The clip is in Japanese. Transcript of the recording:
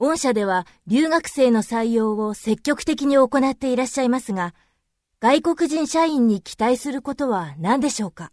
御社では留学生の採用を積極的に行っていらっしゃいますが、外国人社員に期待することは何でしょうか？